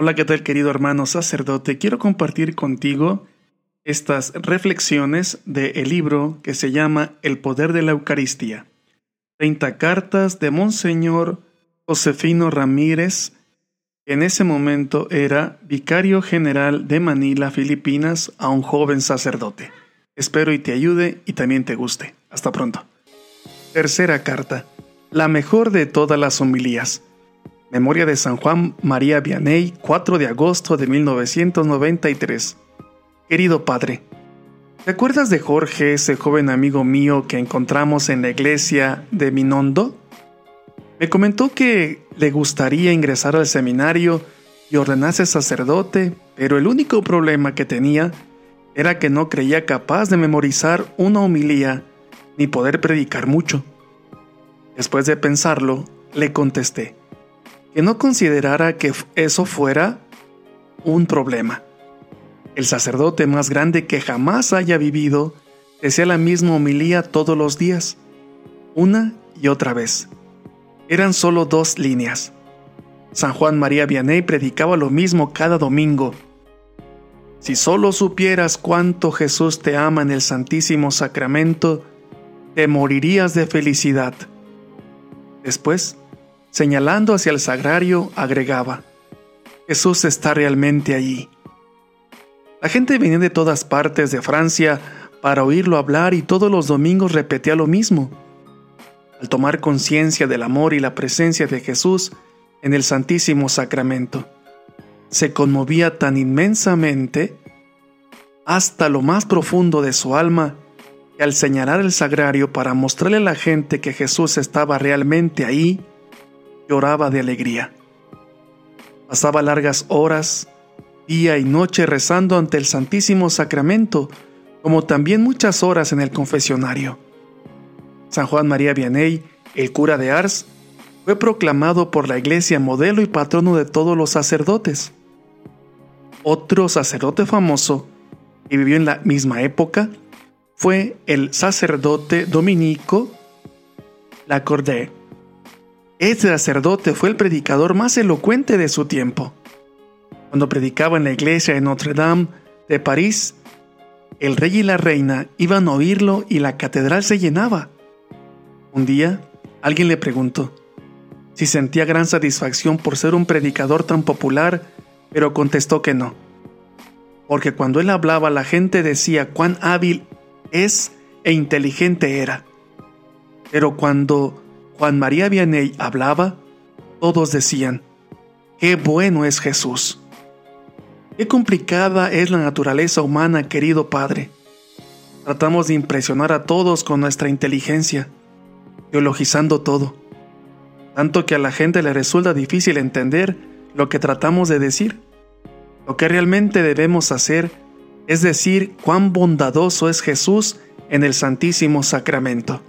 Hola, ¿qué tal querido hermano sacerdote? Quiero compartir contigo estas reflexiones del libro que se llama El poder de la Eucaristía. 30 cartas de Monseñor Josefino Ramírez, que en ese momento era vicario general de Manila, Filipinas, a un joven sacerdote. Espero y te ayude y también te guste. Hasta pronto. Tercera carta. La mejor de todas las homilías. Memoria de San Juan María Vianney, 4 de agosto de 1993. Querido Padre, ¿te acuerdas de Jorge, ese joven amigo mío que encontramos en la iglesia de Minondo? Me comentó que le gustaría ingresar al seminario y ordenarse sacerdote, pero el único problema que tenía era que no creía capaz de memorizar una homilía ni poder predicar mucho. Después de pensarlo, le contesté, que no considerara que eso fuera un problema. El sacerdote más grande que jamás haya vivido decía la misma homilía todos los días, una y otra vez. Eran solo dos líneas. San Juan María Vianney predicaba lo mismo cada domingo. Si solo supieras cuánto Jesús te ama en el Santísimo Sacramento, te morirías de felicidad. Después, Señalando hacia el sagrario, agregaba, Jesús está realmente allí. La gente venía de todas partes de Francia para oírlo hablar y todos los domingos repetía lo mismo. Al tomar conciencia del amor y la presencia de Jesús en el Santísimo Sacramento, se conmovía tan inmensamente hasta lo más profundo de su alma que al señalar el sagrario para mostrarle a la gente que Jesús estaba realmente ahí, lloraba de alegría. Pasaba largas horas, día y noche rezando ante el Santísimo Sacramento, como también muchas horas en el confesionario. San Juan María Vianney, el cura de Ars, fue proclamado por la Iglesia modelo y patrono de todos los sacerdotes. Otro sacerdote famoso, que vivió en la misma época, fue el sacerdote dominico Lacordaire. Este sacerdote fue el predicador más elocuente de su tiempo. Cuando predicaba en la iglesia de Notre Dame de París, el rey y la reina iban a oírlo y la catedral se llenaba. Un día, alguien le preguntó si sentía gran satisfacción por ser un predicador tan popular, pero contestó que no. Porque cuando él hablaba la gente decía cuán hábil es e inteligente era. Pero cuando Juan María Vianney hablaba, todos decían, qué bueno es Jesús. Qué complicada es la naturaleza humana, querido Padre. Tratamos de impresionar a todos con nuestra inteligencia, teologizando todo, tanto que a la gente le resulta difícil entender lo que tratamos de decir. Lo que realmente debemos hacer es decir cuán bondadoso es Jesús en el Santísimo Sacramento.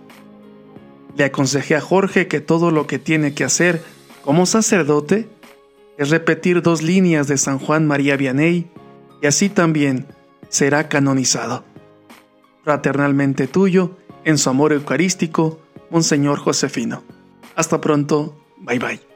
Le aconsejé a Jorge que todo lo que tiene que hacer como sacerdote es repetir dos líneas de San Juan María Vianney y así también será canonizado. Fraternalmente tuyo, en su amor eucarístico, Monseñor Josefino. Hasta pronto, bye bye.